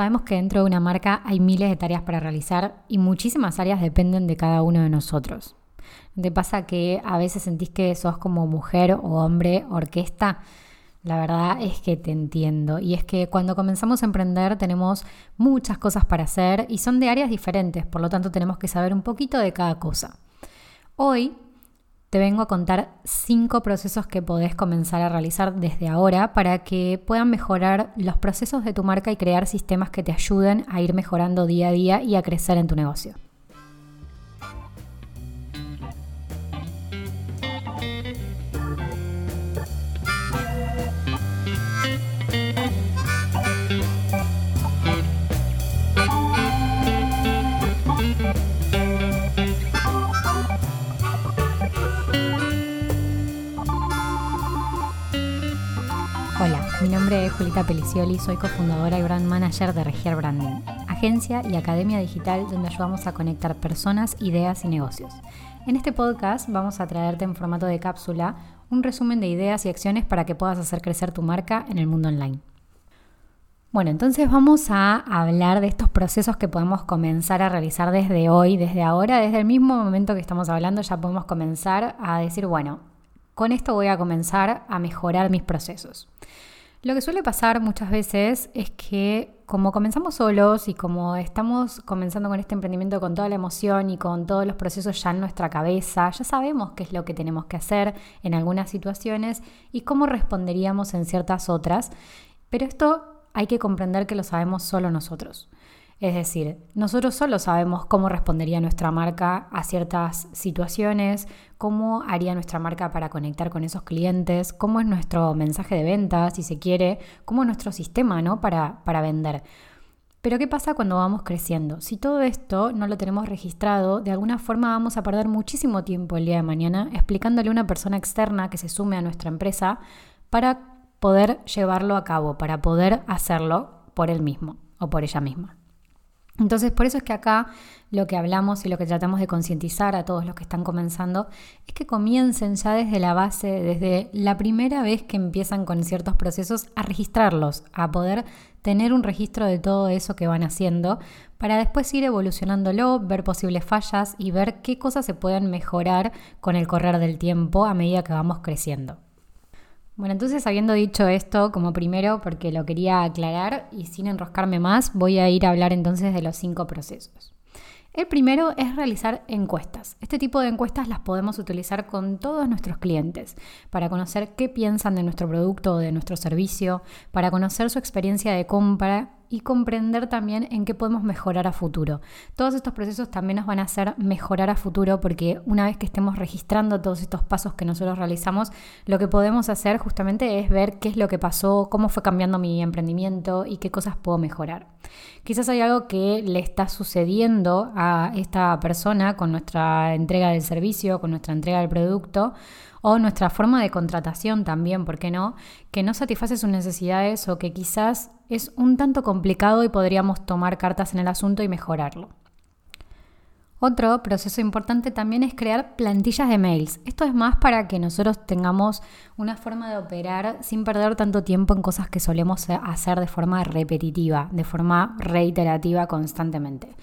Sabemos que dentro de una marca hay miles de tareas para realizar y muchísimas áreas dependen de cada uno de nosotros. ¿Te pasa que a veces sentís que sos como mujer o hombre orquesta? La verdad es que te entiendo. Y es que cuando comenzamos a emprender tenemos muchas cosas para hacer y son de áreas diferentes, por lo tanto tenemos que saber un poquito de cada cosa. Hoy te vengo a contar cinco procesos que podés comenzar a realizar desde ahora para que puedan mejorar los procesos de tu marca y crear sistemas que te ayuden a ir mejorando día a día y a crecer en tu negocio. Mi nombre es Julita Pelicioli, soy cofundadora y brand manager de Regier Branding, agencia y academia digital donde ayudamos a conectar personas, ideas y negocios. En este podcast vamos a traerte en formato de cápsula un resumen de ideas y acciones para que puedas hacer crecer tu marca en el mundo online. Bueno, entonces vamos a hablar de estos procesos que podemos comenzar a realizar desde hoy, desde ahora, desde el mismo momento que estamos hablando, ya podemos comenzar a decir, bueno, con esto voy a comenzar a mejorar mis procesos. Lo que suele pasar muchas veces es que como comenzamos solos y como estamos comenzando con este emprendimiento con toda la emoción y con todos los procesos ya en nuestra cabeza, ya sabemos qué es lo que tenemos que hacer en algunas situaciones y cómo responderíamos en ciertas otras, pero esto hay que comprender que lo sabemos solo nosotros. Es decir, nosotros solo sabemos cómo respondería nuestra marca a ciertas situaciones, cómo haría nuestra marca para conectar con esos clientes, cómo es nuestro mensaje de venta, si se quiere, cómo es nuestro sistema ¿no? para, para vender. Pero ¿qué pasa cuando vamos creciendo? Si todo esto no lo tenemos registrado, de alguna forma vamos a perder muchísimo tiempo el día de mañana explicándole a una persona externa que se sume a nuestra empresa para poder llevarlo a cabo, para poder hacerlo por él mismo o por ella misma. Entonces, por eso es que acá lo que hablamos y lo que tratamos de concientizar a todos los que están comenzando es que comiencen ya desde la base, desde la primera vez que empiezan con ciertos procesos, a registrarlos, a poder tener un registro de todo eso que van haciendo, para después ir evolucionándolo, ver posibles fallas y ver qué cosas se pueden mejorar con el correr del tiempo a medida que vamos creciendo. Bueno, entonces habiendo dicho esto como primero, porque lo quería aclarar y sin enroscarme más, voy a ir a hablar entonces de los cinco procesos. El primero es realizar encuestas. Este tipo de encuestas las podemos utilizar con todos nuestros clientes para conocer qué piensan de nuestro producto o de nuestro servicio, para conocer su experiencia de compra y comprender también en qué podemos mejorar a futuro. Todos estos procesos también nos van a hacer mejorar a futuro porque una vez que estemos registrando todos estos pasos que nosotros realizamos, lo que podemos hacer justamente es ver qué es lo que pasó, cómo fue cambiando mi emprendimiento y qué cosas puedo mejorar. Quizás hay algo que le está sucediendo a esta persona con nuestra entrega del servicio, con nuestra entrega del producto o nuestra forma de contratación también, ¿por qué no? Que no satisface sus necesidades o que quizás es un tanto complicado y podríamos tomar cartas en el asunto y mejorarlo. Otro proceso importante también es crear plantillas de mails. Esto es más para que nosotros tengamos una forma de operar sin perder tanto tiempo en cosas que solemos hacer de forma repetitiva, de forma reiterativa constantemente.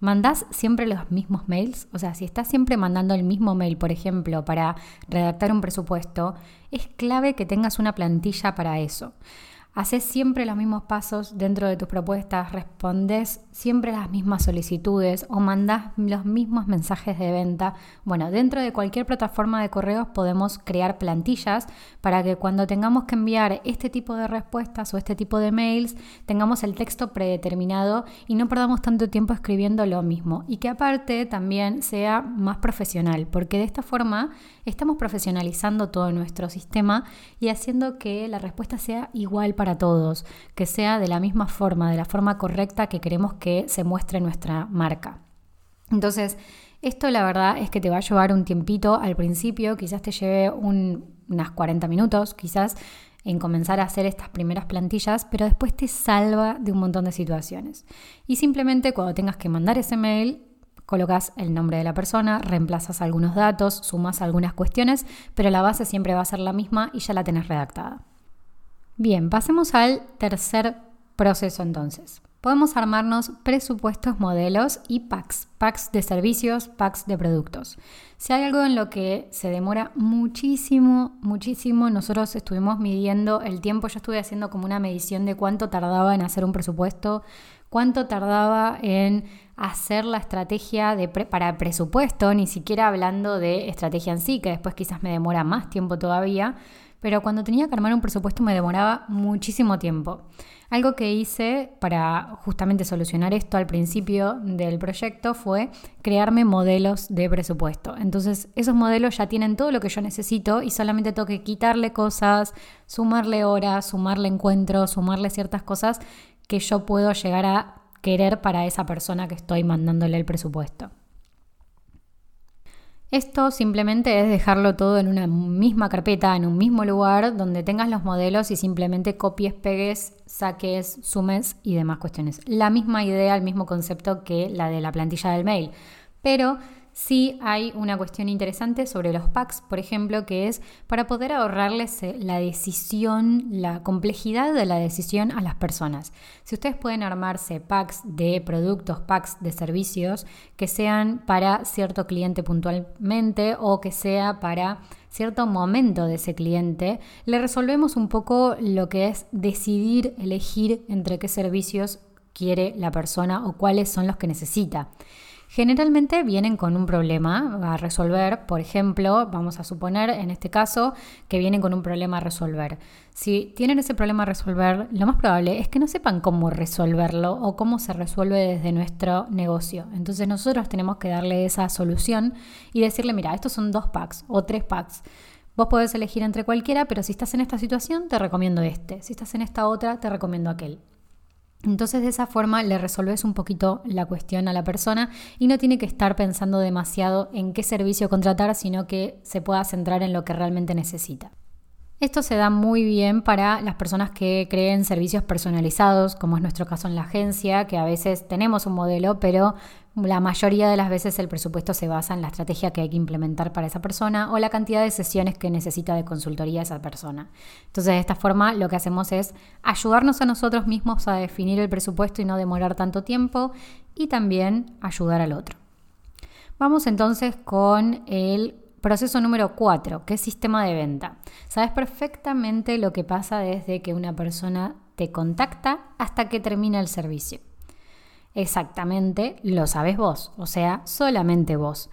¿Mandás siempre los mismos mails? O sea, si estás siempre mandando el mismo mail, por ejemplo, para redactar un presupuesto, es clave que tengas una plantilla para eso. Haces siempre los mismos pasos dentro de tus propuestas, respondes siempre las mismas solicitudes o mandas los mismos mensajes de venta. Bueno, dentro de cualquier plataforma de correos podemos crear plantillas para que cuando tengamos que enviar este tipo de respuestas o este tipo de mails, tengamos el texto predeterminado y no perdamos tanto tiempo escribiendo lo mismo. Y que aparte también sea más profesional, porque de esta forma estamos profesionalizando todo nuestro sistema y haciendo que la respuesta sea igual para todos, que sea de la misma forma, de la forma correcta que queremos que se muestre nuestra marca. Entonces, esto la verdad es que te va a llevar un tiempito al principio, quizás te lleve unas 40 minutos, quizás en comenzar a hacer estas primeras plantillas, pero después te salva de un montón de situaciones. Y simplemente cuando tengas que mandar ese mail, colocas el nombre de la persona, reemplazas algunos datos, sumas algunas cuestiones, pero la base siempre va a ser la misma y ya la tenés redactada. Bien, pasemos al tercer proceso entonces. podemos armarnos presupuestos, modelos y packs, packs de servicios, packs de productos. Si hay algo en lo que se demora muchísimo, muchísimo, nosotros estuvimos midiendo el tiempo, yo estuve haciendo como una medición de cuánto tardaba en hacer un presupuesto, cuánto tardaba en hacer la estrategia de para presupuesto, ni siquiera hablando de estrategia en sí, que después quizás me demora más tiempo todavía, pero cuando tenía que armar un presupuesto me demoraba muchísimo tiempo. Algo que hice para justamente solucionar esto al principio del proyecto fue crearme modelos de presupuesto. Entonces esos modelos ya tienen todo lo que yo necesito y solamente tengo que quitarle cosas, sumarle horas, sumarle encuentros, sumarle ciertas cosas que yo puedo llegar a querer para esa persona que estoy mandándole el presupuesto. Esto simplemente es dejarlo todo en una misma carpeta, en un mismo lugar, donde tengas los modelos y simplemente copies, pegues, saques, sumes y demás cuestiones. La misma idea, el mismo concepto que la de la plantilla del mail. Pero Sí hay una cuestión interesante sobre los packs, por ejemplo, que es para poder ahorrarles eh, la decisión, la complejidad de la decisión a las personas. Si ustedes pueden armarse packs de productos, packs de servicios que sean para cierto cliente puntualmente o que sea para cierto momento de ese cliente, le resolvemos un poco lo que es decidir, elegir entre qué servicios quiere la persona o cuáles son los que necesita. Generalmente vienen con un problema a resolver, por ejemplo, vamos a suponer en este caso que vienen con un problema a resolver. Si tienen ese problema a resolver, lo más probable es que no sepan cómo resolverlo o cómo se resuelve desde nuestro negocio. Entonces nosotros tenemos que darle esa solución y decirle, mira, estos son dos packs o tres packs. Vos podés elegir entre cualquiera, pero si estás en esta situación, te recomiendo este. Si estás en esta otra, te recomiendo aquel. Entonces de esa forma le resolves un poquito la cuestión a la persona y no tiene que estar pensando demasiado en qué servicio contratar, sino que se pueda centrar en lo que realmente necesita. Esto se da muy bien para las personas que creen servicios personalizados, como es nuestro caso en la agencia, que a veces tenemos un modelo, pero la mayoría de las veces el presupuesto se basa en la estrategia que hay que implementar para esa persona o la cantidad de sesiones que necesita de consultoría esa persona. Entonces, de esta forma, lo que hacemos es ayudarnos a nosotros mismos a definir el presupuesto y no demorar tanto tiempo y también ayudar al otro. Vamos entonces con el Proceso número 4, que es sistema de venta. Sabes perfectamente lo que pasa desde que una persona te contacta hasta que termina el servicio. Exactamente lo sabes vos, o sea, solamente vos.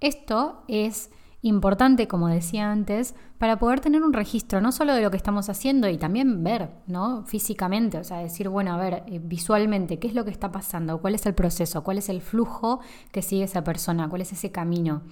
Esto es importante, como decía antes, para poder tener un registro no solo de lo que estamos haciendo y también ver, ¿no? Físicamente, o sea, decir, bueno, a ver, eh, visualmente, ¿qué es lo que está pasando? ¿Cuál es el proceso? ¿Cuál es el flujo que sigue esa persona? ¿Cuál es ese camino?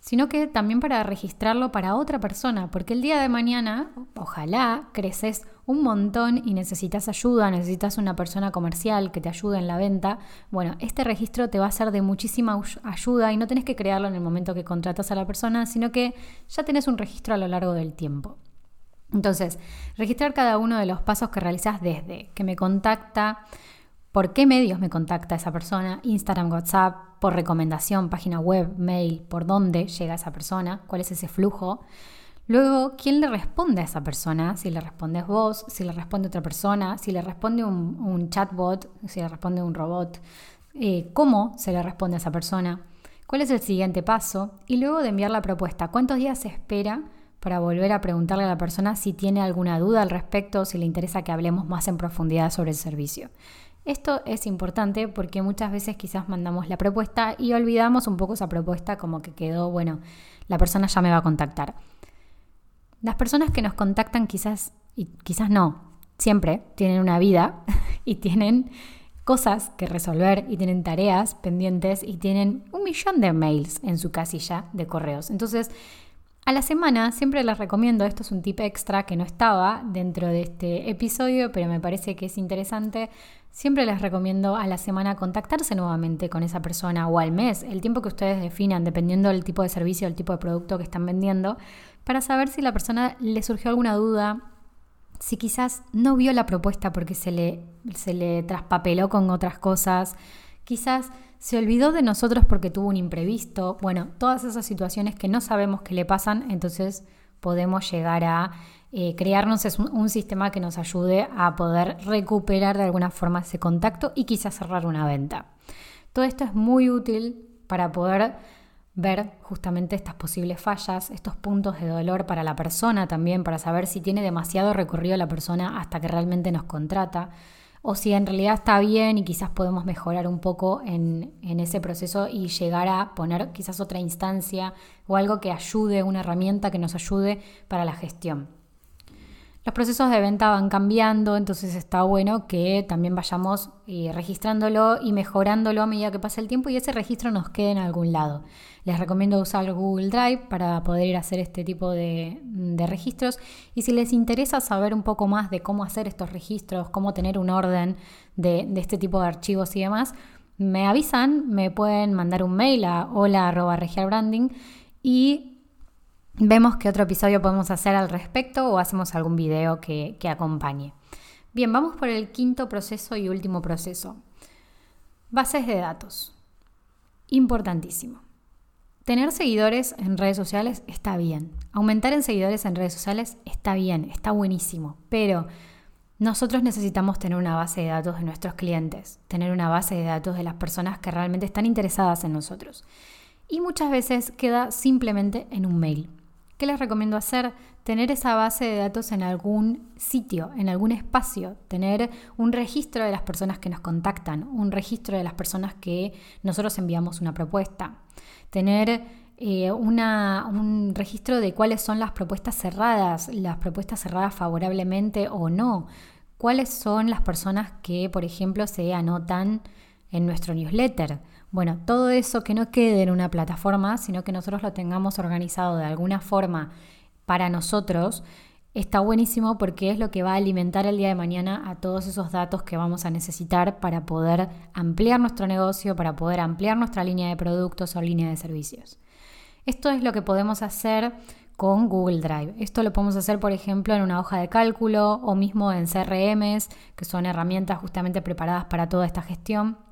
Sino que también para registrarlo para otra persona, porque el día de mañana, ojalá, creces un montón y necesitas ayuda, necesitas una persona comercial que te ayude en la venta, bueno, este registro te va a ser de muchísima ayuda y no tenés que crearlo en el momento que contratas a la persona, sino que ya tenés un registro a lo largo del tiempo. Entonces, registrar cada uno de los pasos que realizas desde que me contacta, por qué medios me contacta esa persona, Instagram, WhatsApp, por recomendación, página web, mail, por dónde llega esa persona, cuál es ese flujo. Luego, ¿quién le responde a esa persona? Si le respondes vos, si le responde otra persona, si le responde un, chatbot, si le responde un robot, eh, cómo se le responde a esa persona, cuál es el siguiente paso y luego de enviar la propuesta, cuántos días se espera para volver a preguntarle a la persona si tiene alguna duda al respecto si le interesa que hablemos más en profundidad sobre el servicio. Esto es importante porque muchas veces quizás mandamos la propuesta y olvidamos un poco esa propuesta como que quedó, bueno, la persona ya me va a contactar. Las personas que nos contactan quizás, y quizás no, siempre tienen una vida y tienen cosas que resolver y tienen tareas pendientes y tienen un millón de mails en su casilla de correos. Entonces, a la semana siempre les recomiendo, esto es un tip extra que no estaba dentro de este episodio, pero me parece que es interesante, siempre les recomiendo a la semana contactarse nuevamente con esa persona o al mes, el tiempo que ustedes definan, dependiendo del tipo de servicio, el tipo de producto que están vendiendo, para saber si la persona le surgió alguna duda, si quizás no vio la propuesta porque se le, se le traspapeló con otras cosas, quizás se olvidó de nosotros porque tuvo un imprevisto, bueno, todas esas situaciones que no sabemos que le pasan, entonces podemos llegar a eh, crearnos un, sistema que nos ayude a poder recuperar de alguna forma ese contacto y quizás cerrar una venta. Todo esto es muy útil para poder ver justamente estas posibles fallas, estos puntos de dolor para la persona también, para saber si tiene demasiado recorrido la persona hasta que realmente nos contrata o si en realidad está bien y quizás podemos mejorar un poco en, ese proceso y llegar a poner quizás otra instancia o algo que ayude, una herramienta que nos ayude para la gestión. Los procesos de venta van cambiando, entonces está bueno que también vayamos eh, registrándolo y mejorándolo a medida que pasa el tiempo y ese registro nos quede en algún lado. Les recomiendo usar Google Drive para poder hacer este tipo de, registros y si les interesa saber un poco más de cómo hacer estos registros, cómo tener un orden de, de este tipo de archivos y demás, me avisan, me pueden mandar un mail a hola.regialbranding y vemos qué otro episodio podemos hacer al respecto o hacemos algún video que, que acompañe. Bien, vamos por el quinto proceso y último proceso. Bases de datos. Importantísimo. Tener seguidores en redes sociales está bien. Aumentar en seguidores en redes sociales está bien, está buenísimo. Pero nosotros necesitamos tener una base de datos de nuestros clientes, tener una base de datos de las personas que realmente están interesadas en nosotros. Y muchas veces queda simplemente en un mail. ¿Qué les recomiendo hacer? Tener esa base de datos en algún sitio, en algún espacio, tener un registro de las personas que nos contactan, un registro de las personas que nosotros enviamos una propuesta, tener eh, un registro de cuáles son las propuestas cerradas, las propuestas cerradas favorablemente o no, cuáles son las personas que, por ejemplo, se anotan en nuestro newsletter. Bueno, todo eso que no quede en una plataforma, sino que nosotros lo tengamos organizado de alguna forma para nosotros, está buenísimo porque es lo que va a alimentar el día de mañana a todos esos datos que vamos a necesitar para poder ampliar nuestro negocio, para poder ampliar nuestra línea de productos o línea de servicios. Esto es lo que podemos hacer con Google Drive. Esto lo podemos hacer, por ejemplo, en una hoja de cálculo o mismo en CRMs, que son herramientas justamente preparadas para toda esta gestión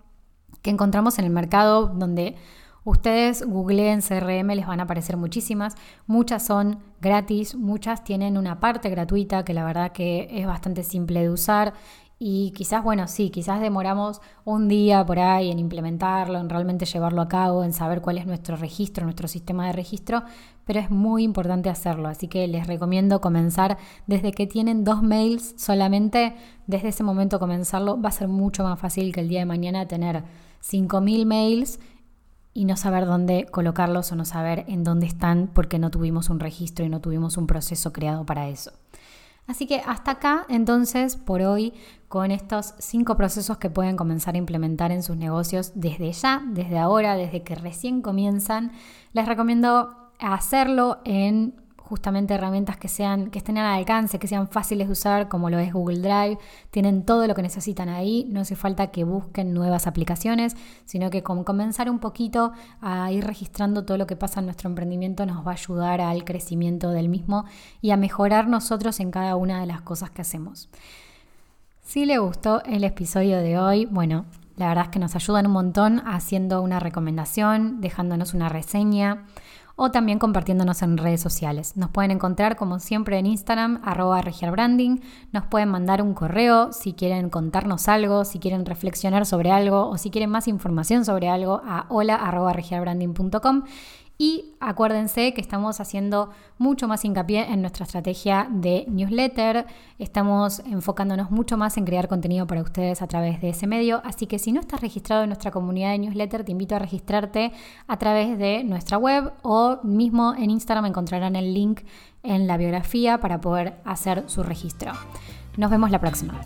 que encontramos en el mercado donde ustedes googleen CRM, les van a aparecer muchísimas. Muchas son gratis, muchas tienen una parte gratuita que la verdad que es bastante simple de usar y quizás, bueno, sí, quizás demoramos un día por ahí en implementarlo, en realmente llevarlo a cabo, en saber cuál es nuestro registro, nuestro sistema de registro, pero es muy importante hacerlo. Así que les recomiendo comenzar desde que tienen dos mails solamente, desde ese momento comenzarlo. Va a ser mucho más fácil que el día de mañana tener 5.000 mails y no saber dónde colocarlos o no saber en dónde están porque no tuvimos un registro y no tuvimos un proceso creado para eso. Así que hasta acá, entonces, por hoy, con estos cinco procesos que pueden comenzar a implementar en sus negocios desde ya, desde ahora, desde que recién comienzan, les recomiendo hacerlo en justamente herramientas que sean que estén al alcance, que sean fáciles de usar, como lo es Google Drive. Tienen todo lo que necesitan ahí, no hace falta que busquen nuevas aplicaciones, sino que con comenzar un poquito a ir registrando todo lo que pasa en nuestro emprendimiento nos va a ayudar al crecimiento del mismo y a mejorar nosotros en cada una de las cosas que hacemos. Si le gustó el episodio de hoy, bueno, la verdad es que nos ayudan un montón haciendo una recomendación, dejándonos una reseña o también compartiéndonos en redes sociales. Nos pueden encontrar como siempre en Instagram, arroba regialbranding, nos pueden mandar un correo si quieren contarnos algo, si quieren reflexionar sobre algo o si quieren más información sobre algo a hola arroba y acuérdense que estamos haciendo mucho más hincapié en nuestra estrategia de newsletter, estamos enfocándonos mucho más en crear contenido para ustedes a través de ese medio, así que si no estás registrado en nuestra comunidad de newsletter, te invito a registrarte a través de nuestra web o mismo en Instagram encontrarán el link en la biografía para poder hacer su registro. Nos vemos la próxima.